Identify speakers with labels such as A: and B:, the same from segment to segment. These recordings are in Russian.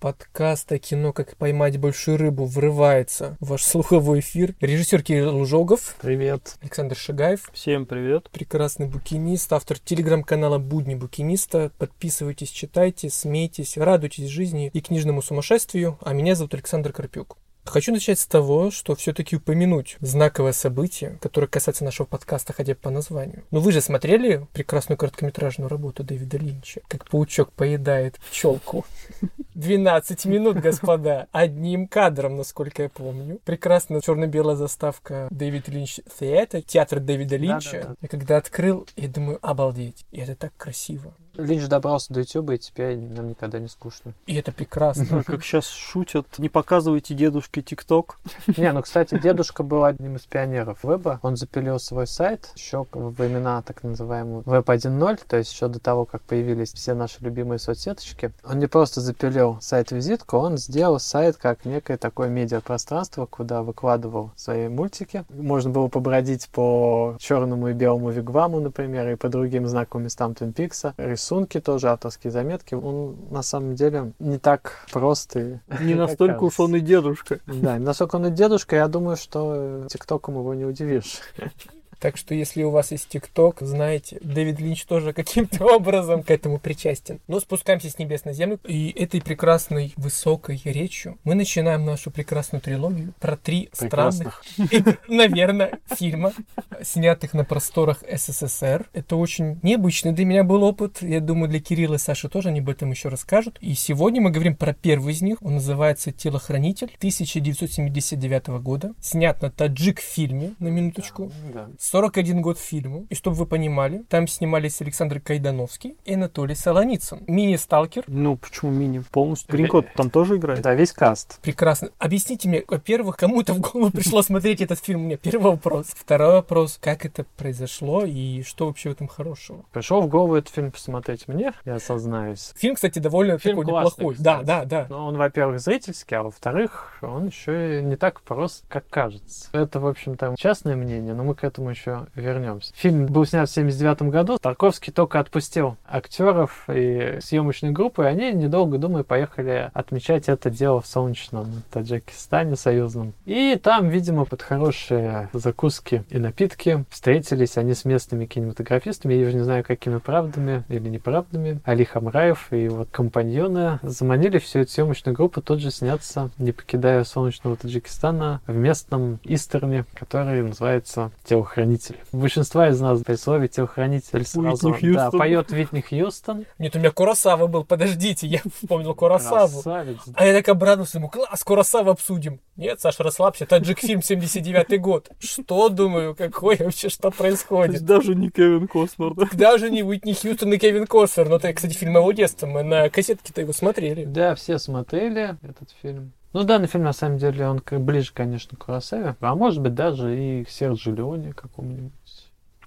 A: подкаста «Кино. Как поймать большую рыбу» врывается в ваш слуховой эфир. Режиссер Кирилл Лужогов.
B: Привет.
A: Александр Шагаев.
B: Всем привет.
A: Прекрасный букинист, автор телеграм-канала «Будни букиниста». Подписывайтесь, читайте, смейтесь, радуйтесь жизни и книжному сумасшествию. А меня зовут Александр Карпюк. Хочу начать с того, что все-таки упомянуть знаковое событие, которое касается нашего подкаста хотя бы по названию. Ну вы же смотрели прекрасную короткометражную работу Дэвида Линча, как паучок поедает пчелку. 12 минут, господа, одним кадром, насколько я помню. Прекрасная черно-белая заставка Дэвид Линч Theater, театр Дэвида Линча. Да, да, да. Я когда открыл, я думаю, обалдеть, и это так красиво.
C: Линч добрался до Ютуба, и теперь нам никогда не скучно.
A: И это прекрасно.
B: Ну, как сейчас шутят, не показывайте дедушке ТикТок.
C: Не, ну, кстати, дедушка был одним из пионеров веба. Он запилил свой сайт еще во времена так называемого веб 1.0, то есть еще до того, как появились все наши любимые соцсеточки. Он не просто запилил сайт-визитку, он сделал сайт как некое такое медиапространство, куда выкладывал свои мультики. Можно было побродить по черному и белому вигваму, например, и по другим знаковым местам Твин Пикса, рисунки тоже, авторские заметки. Он на самом деле не так простый.
B: Не настолько уж он и дедушка.
C: Да, настолько он и дедушка, я думаю, что ТикТоком его не удивишь.
A: Так что, если у вас есть ТикТок, знаете, Дэвид Линч тоже каким-то образом к этому причастен. Но спускаемся с небес на землю. И этой прекрасной высокой речью мы начинаем нашу прекрасную трилогию про три странных, наверное, фильма, снятых на просторах СССР. Это очень необычный для меня был опыт. Я думаю, для Кирилла и Саши тоже они об этом еще расскажут. И сегодня мы говорим про первый из них. Он называется «Телохранитель» 1979 года. Снят на таджик-фильме, на минуточку. Да, да 41 год фильму. И чтобы вы понимали, там снимались Александр Кайдановский и Анатолий Солоницын. Мини-сталкер.
B: Ну, почему мини? Полностью. Гринкот там тоже играет?
C: Да, весь каст.
A: Прекрасно. Объясните мне, во-первых, кому-то в голову пришло смотреть этот фильм? У меня первый вопрос. Второй вопрос, как это произошло и что вообще в этом хорошего?
C: Пришел в голову этот фильм посмотреть мне, я осознаюсь.
A: Фильм, кстати, довольно фильм такой классный, неплохой. Кстати. Да, да, да.
C: Но он, во-первых, зрительский, а во-вторых, он еще и не так прост, как кажется. Это, в общем-то, частное мнение, но мы к этому еще еще вернемся. Фильм был снят в 79 году. Тарковский только отпустил актеров и съемочную группу, и они, недолго думая, поехали отмечать это дело в солнечном Таджикистане союзном. И там, видимо, под хорошие закуски и напитки встретились они с местными кинематографистами, я уже не знаю, какими правдами или неправдами. Али Хамраев и вот компаньоны заманили всю эту съемочную группу тут же сняться, не покидая солнечного Таджикистана, в местном Истерне, который называется «Телохранитель телохранитель. Большинство из нас при слове телохранитель сразу да, поет Витни Хьюстон.
A: Нет, у меня Курасава был, подождите, я вспомнил Курасаву. Красавец. А я так обрадовался ему, класс, Курасава обсудим. Нет, Саша, расслабься, таджик фильм 79 год. Что, думаю, какой вообще, что происходит?
B: Даже не Кевин Костнер, да?
A: Даже не Уитни Хьюстон и Кевин Костнер. Но это, кстати, фильм моего детства, мы на кассетке-то его смотрели.
C: Да, все смотрели этот фильм. Ну, данный фильм, на самом деле, он ближе, конечно, к Курасаве, а может быть, даже и к Серджи Леоне какому-нибудь.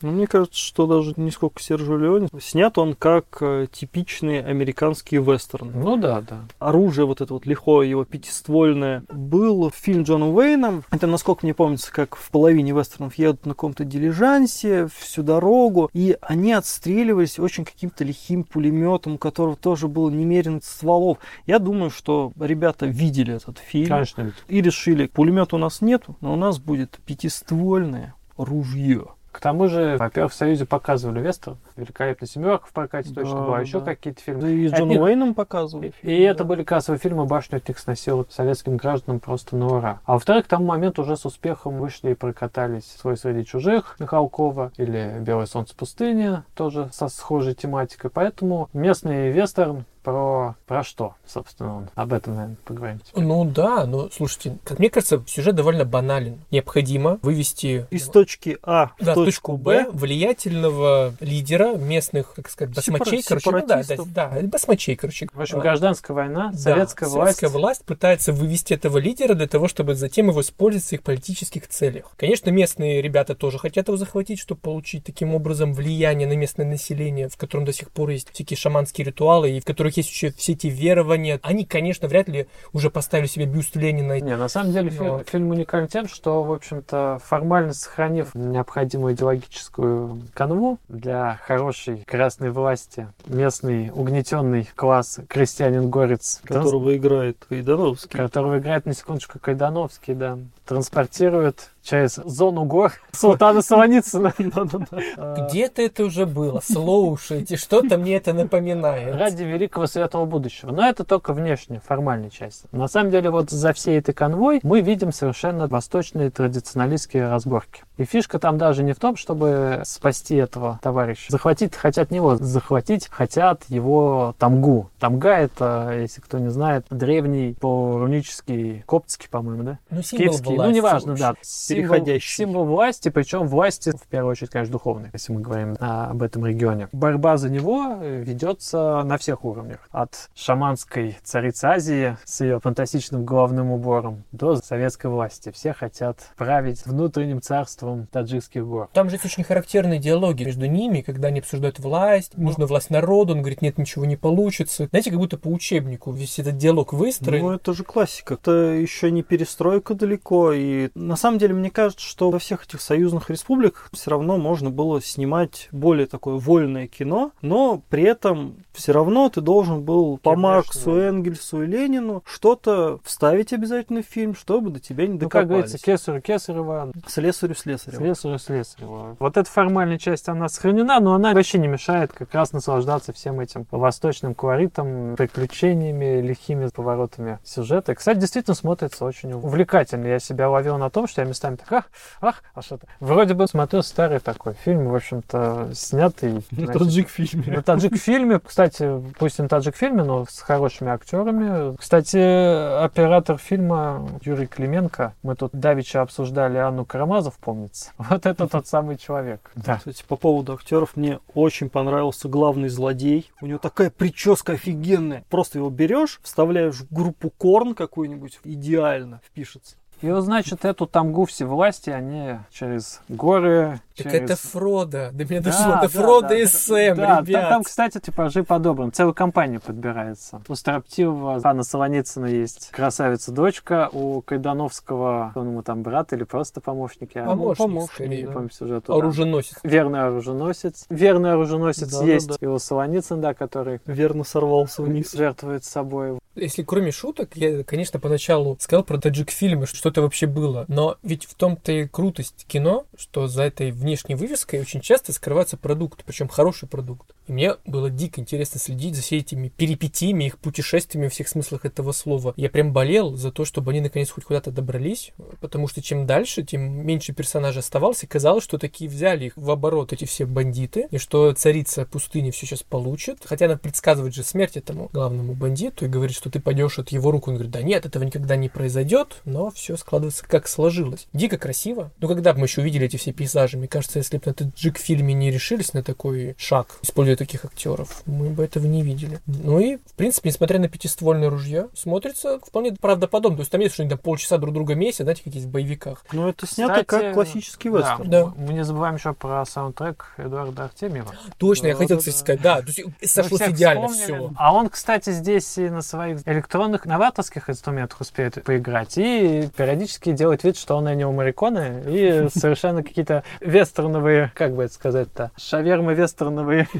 B: Ну, мне кажется, что даже не сколько Сержу Леоне. Снят он как э, типичный американский вестерн.
C: Ну да, да.
B: Оружие вот это вот лихое, его пятиствольное. Был фильм Джона Уэйна. Это, насколько мне помнится, как в половине вестернов едут на каком-то дилижансе всю дорогу. И они отстреливались очень каким-то лихим пулеметом, у которого тоже было немерено стволов. Я думаю, что ребята видели этот фильм.
C: Конечно.
B: И решили, пулемета у нас нету, но у нас будет пятиствольное ружье.
C: К тому же, во-первых, в Союзе показывали Вестер, великолепная семерка в прокате да, точно была, еще какие-то фильмы.
B: Да и с Джоном Уэйном показывали.
C: Фильм, и да. это были кассовые фильмы, башню от них сносило советским гражданам просто на ура. А во-вторых, к тому моменту уже с успехом вышли и прокатались «Свой среди чужих» Михалкова или «Белое солнце пустыни», тоже со схожей тематикой. Поэтому местный вестерн про, про что, собственно, он? Об этом, наверное, поговорим.
A: Ну да, но слушайте, как мне кажется, сюжет довольно банален. Необходимо вывести...
B: Из точки А
A: в да, точку Б влиятельного лидера местных, как сказать, басмачей, короче, ну, да, да, да, басмачей, короче.
C: В общем, гражданская война, да, советская власть.
A: Советская власть пытается вывести этого лидера для того, чтобы затем его использовать в своих политических целях. Конечно, местные ребята тоже хотят его захватить, чтобы получить таким образом влияние на местное население, в котором до сих пор есть всякие шаманские ритуалы, и в которых которых есть еще все эти верования. Они, конечно, вряд ли уже поставили себе бюст Ленина.
C: Не, на самом деле Но... фильм, фильм уникален тем, что, в общем-то, формально сохранив необходимую идеологическую канву для хорошей красной власти местный угнетенный класс крестьянин-горец,
B: Которого играет Кайдановский.
C: которого играет на секундочку Кайдановский, да, транспортирует через зону гор Султана Солоницына.
A: Где-то это уже было. Слушайте, что-то мне это напоминает.
C: Ради великого светлого будущего. Но это только внешняя, формальная часть. На самом деле, вот за всей этой конвой мы видим совершенно восточные традиционалистские разборки. И фишка там даже не в том, чтобы спасти этого товарища. Захватить хотят не его, захватить хотят его Тамгу. Тамга это, если кто не знает, древний по-рунический, коптский, по-моему, да?
A: Ну, символ
C: Киевский, ну
A: власти,
C: неважно,
A: в
C: да.
B: Переходящий.
C: символ власти, причем власти, в первую очередь, конечно, духовной, если мы говорим а, об этом регионе. Борьба за него э, ведется на всех уровнях. От шаманской царицы Азии с ее фантастичным головным убором до советской власти. Все хотят править внутренним царством таджикских гор.
A: Там же есть очень характерные диалоги между ними, когда они обсуждают власть, нужна власть народу, он говорит, нет, ничего не получится. Знаете, как будто по учебнику весь этот диалог выстроен.
B: Ну, это же классика. Это еще не перестройка далеко. И на самом деле, мне кажется, что во всех этих союзных республиках все равно можно было снимать более такое вольное кино, но при этом все равно ты должен был по
C: Конечно.
B: Марксу, Энгельсу и Ленину что-то вставить обязательно в фильм, чтобы до тебя не
C: Ну, как
B: докопались.
C: говорится, кесарю кесарева,
B: Слесарю слесарю.
C: Слесарю, слесарю. Вот эта формальная часть, она сохранена, но она вообще не мешает как раз наслаждаться всем этим восточным колоритом, приключениями, лихими поворотами сюжета. И, кстати, действительно смотрится очень увлекательно. Я себя ловил на том, что я местами так, ах, ах, а что-то. Вроде бы смотрю старый такой фильм, в общем-то, снятый.
B: На
C: значит,
B: таджик-фильме.
C: на таджик-фильме, кстати, пусть и на таджик-фильме, но с хорошими актерами. Кстати, оператор фильма Юрий Клименко, мы тут давеча обсуждали Анну Карамазов, помнится. Вот это тот самый человек. Да.
B: Кстати, по поводу актеров, мне очень понравился главный злодей. У него такая прическа офигенная. Просто его берешь, вставляешь в группу Корн какую-нибудь, идеально впишется.
C: И вот, значит, эту тамгу власти они через горы,
A: Так
C: через...
A: это Фродо. До меня
C: Да,
A: дошло. Это
C: да,
A: Фродо
C: да,
A: и
C: да.
A: Сэм,
C: Да, там,
A: ребят.
C: там, кстати, типажи по-добрым. Целая компания подбирается. У Строптивого Анна Солоницына есть красавица-дочка, у Кайдановского, он ему там брат или просто помощник. Я
A: Помощник,
C: помощник,
A: скорее, да.
C: помню сюжету. да.
A: Оруженосец.
C: Верный оруженосец. Верный оруженосец
B: Да, да,
C: есть
B: да.
C: и у Солоницын, да, который
B: Верно сорвался вниз.
C: жертвует собой.
A: Если кроме шуток, я, конечно, поначалу сказал про таджик-фильмы, что это вообще было. Но ведь в том-то и крутость кино, что за этой внешней вывеской очень часто скрывается продукт, причем хороший продукт. И мне было дико интересно следить за всеми этими перипетиями, их путешествиями во всех смыслах этого слова. Я прям болел за то, чтобы они наконец хоть куда-то добрались, потому что чем дальше, тем меньше персонажей оставалось, и казалось, что такие взяли их в оборот, эти все бандиты, и что царица пустыни все сейчас получит. Хотя она предсказывает же смерть этому главному бандиту и говорит, что ты пойдешь от его рук. Он говорит, да нет, этого никогда не произойдет, но все складывается как сложилось. Дико красиво. Ну, когда бы мы еще увидели эти все пейзажи, мне кажется, если бы на таджик фильме не решились на такой шаг, используя таких актеров, мы бы этого не видели. Ну и, в принципе, несмотря на пятиствольное ружье, смотрится вполне правдоподобно. То есть там есть что-нибудь там полчаса друг друга месяца, знаете, как есть в боевиках.
B: Но это снято
C: Кстати,
B: как классический
C: Да,
B: вестерн.
A: Да.
C: Мы не забываем еще про саундтрек Эдуарда Артемьева.
A: Точно, я
B: Да,
A: хотел,
B: да,
A: кстати,
B: да.
A: сказать, да, то есть сошлось идеально
C: вспомнили.
A: все.
C: А он, кстати, здесь и на своих электронных новаторских инструментах успеет поиграть и периодически делает вид, что он Эннио Мариконе и совершенно какие-то вестерновые, как бы это сказать-то, шавермы вестерновые.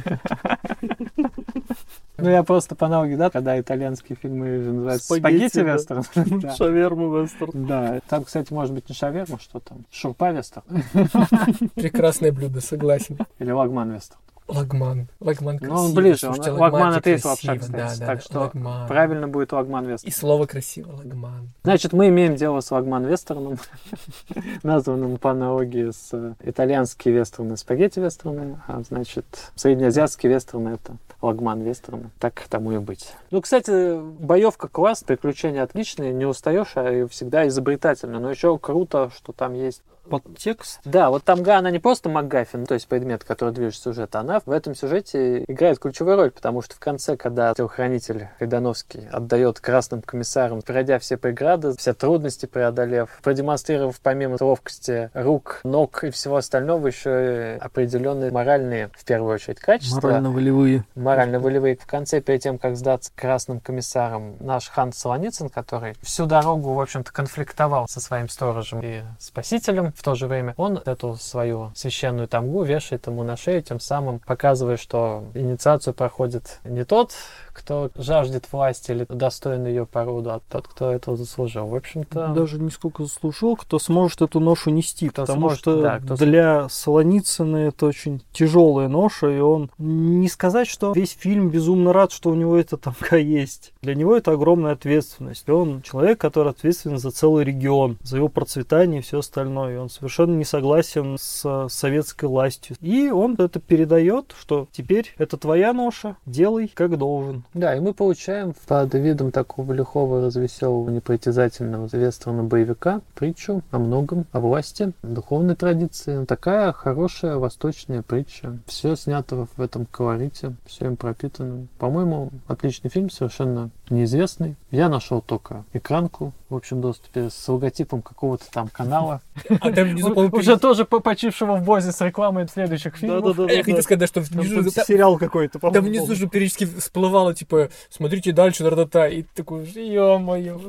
C: Ну, я просто по аналогии, да, когда итальянские фильмы называются
B: Спагетти,
C: спагетти
B: да.
C: вестерн. Да.
B: Шаверма вестерн.
C: Да, там, кстати, может быть не шаверма, что там, шурпа вестерн
A: Прекрасное блюдо, согласен.
C: или лагман вестерн.
A: Лагман. Лагман
C: Ну,
A: красиво.
C: он ближе, он-
A: Слушайте,
C: лагман
A: лагман
C: это и
A: красиво,
C: лапша,
A: да,
C: кстати,
A: да,
C: так
A: да,
C: что
A: лагман.
C: Правильно будет лагман
A: И
C: вестерн.
A: слово красиво, лагман.
C: Значит, мы имеем дело с лагман вестерном, названным по аналогии с э, итальянские вестерны, спагетти вестерны, а значит, среднеазиатские вестерны это лагман вестерны. Так тому и быть. Ну, кстати, боевка класс, приключения отличные, не устаешь, а и всегда изобретательно. Но еще круто, что там есть
B: Подтекст.
C: да, вот Тамга, она не просто МакГаффин, то есть предмет, который движет сюжет, она в этом сюжете играет ключевую роль, потому что в конце, когда телохранитель Кайдановский отдает красным комиссарам, пройдя все преграды, все трудности преодолев, продемонстрировав помимо ловкости рук, ног и всего остального еще и определенные моральные, в первую очередь, качества.
B: Морально-волевые.
C: Морально-волевые. В конце, перед тем, как сдаться красным комиссарам, наш хан Солоницын, который всю дорогу, в общем-то, конфликтовал со своим сторожем и спасителем, в то же время он эту свою священную тамгу вешает ему на шею, тем самым показывая, что инициацию проходит не тот, кто жаждет власти или достоин ее породу, а тот, кто этого заслужил. В общем-то...
B: Даже не сколько заслужил, кто сможет эту ношу нести,
C: Кто
B: потому
C: сможет,
B: что
C: да, кто
B: для Солоницына это очень тяжелая ноша, и он не сказать, что весь фильм безумно рад, что у него эта тамка есть. Для него это огромная ответственность. Он человек, который ответственен за целый регион, за его процветание и все остальное. И он совершенно не согласен с советской властью. И он это передает, что теперь это твоя ноша, делай как должен.
C: Да, и мы получаем под видом такого лихого, развеселого, непритязательного вестерна боевика притчу о многом, о власти, духовной традиции. Такая хорошая восточная притча. Все снято в этом колорите, все им пропитано. По-моему, отличный фильм, совершенно неизвестный. Я нашел только экранку в общем доступе с логотипом какого-то там канала.
A: А там внизу,
C: Уже тоже по- почившего в бозе с рекламой следующих фильмов.
A: А Я хотел сказать, что
B: Там
A: внизу, там-
B: сериал какой-то,
A: там
B: по-моему.
A: внизу же периодически всплывало, типа, смотрите дальше, та-та-та, и ты такой, ё-моё.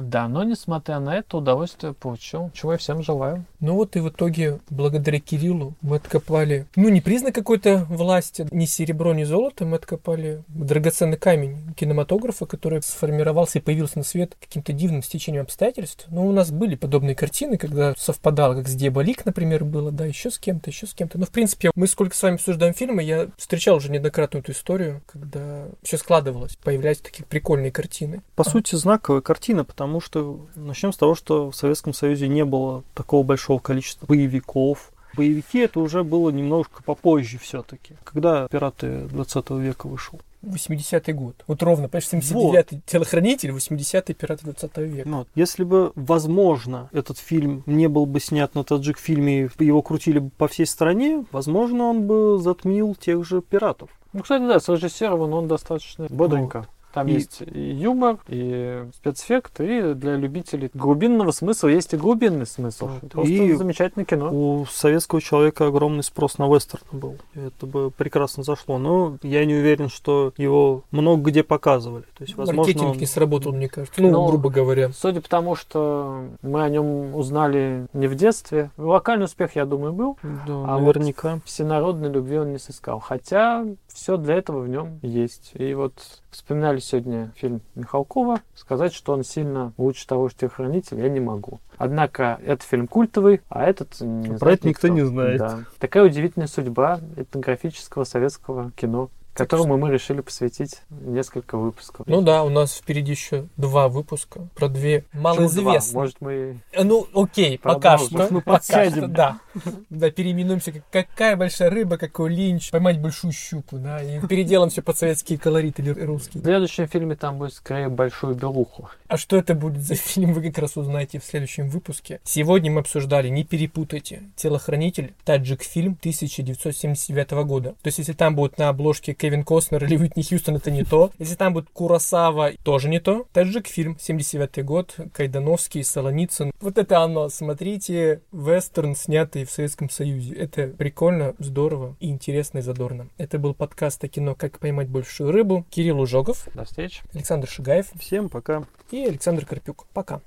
C: Да, но несмотря на это, удовольствие получил, чего я всем желаю.
A: Ну вот и в итоге, благодаря Кириллу, мы откопали, ну не признак какой-то власти, ни серебро, ни золото, мы откопали драгоценный камень кинематографа, который сформировался и появился на свет каким-то дивным стечением обстоятельств. Ну, у нас были подобные картины, когда совпадало, как с Диаболик, например, было, да, еще с кем-то, еще с кем-то. Но, в принципе, мы сколько с вами обсуждаем фильмы, я встречал уже неоднократно эту историю, когда все складывалось, появлялись такие прикольные картины.
B: По сути, знаковая картина, потому что начнем с того, что в Советском Союзе не было такого большого количества боевиков. Боевики это уже было немножко попозже все-таки, когда «Пираты 20 века» вышел.
A: 80-й год. Вот ровно, почти 79-й телохранитель, 80-й пираты 20 века.
B: Вот. Если бы, возможно, этот фильм не был бы снят на таджик фильме, его крутили бы по всей стране, возможно, он бы затмил тех же пиратов.
C: Ну, кстати, да, срежиссирован он достаточно бодренько. Там
B: И-
C: есть и юмор, и спецэффект, и для любителей глубинного смысла есть и глубинный смысл.
B: Вот.
C: Просто
B: И-
C: замечательное кино.
B: У советского человека огромный спрос на вестерн был. Это бы прекрасно зашло. Но я не уверен, что его много где показывали. То есть, возможно,
A: Маркетинг
B: он-
A: не сработал, мне кажется. Ну,
C: Но-
A: грубо говоря.
C: Судя по тому, что мы о нем узнали не в детстве, локальный успех, я думаю, был.
B: Да,
C: А
B: наверняка.
C: Всенародной любви он не сыскал. Хотя все для этого в нем есть. И вот вспоминали сегодня фильм Михалкова. Сказать, что он сильно лучше того же телохранителя, я не могу. Однако этот фильм культовый, а этот не
B: Про это никто не знает.
C: Да. Такая удивительная судьба этнографического советского кино, которому мы решили посвятить несколько выпусков.
A: Ну да, у нас впереди еще два выпуска про две
C: Почему два?
A: малоизвестные.
C: Может, мы
A: Э, Ну, окей, пока
C: Продолжим.
A: что.
C: Может, мы
A: пока
B: подсядем.
A: что, да. Да, переименуемся, как какая большая рыба, какой линч, поймать большую щуку, да, и переделаем все под советские колориты или
C: в
A: русские.
C: следующем фильме там будет скорее большую белуху.
A: А что это будет за фильм, вы как раз узнаете в следующем выпуске. Сегодня мы обсуждали, не перепутайте, «Телохранитель», таджик фильм 1979 года. То есть, если там будет на обложке Кевин Костнер или Уитни Хьюстон, это не то. Если там будет Курасава, тоже не то. Таджик фильм, 79 год, Кайдановский, Солоницын. Вот это оно. Смотрите, вестерн, снятый в Советском Союзе. Это прикольно, здорово и интересно и задорно. Это был подкаст о кино «Как поймать большую рыбу». Кирилл Ужогов,
C: До встречи.
A: Александр Шигаев
B: Всем пока.
A: и Александр Карпюк. Пока.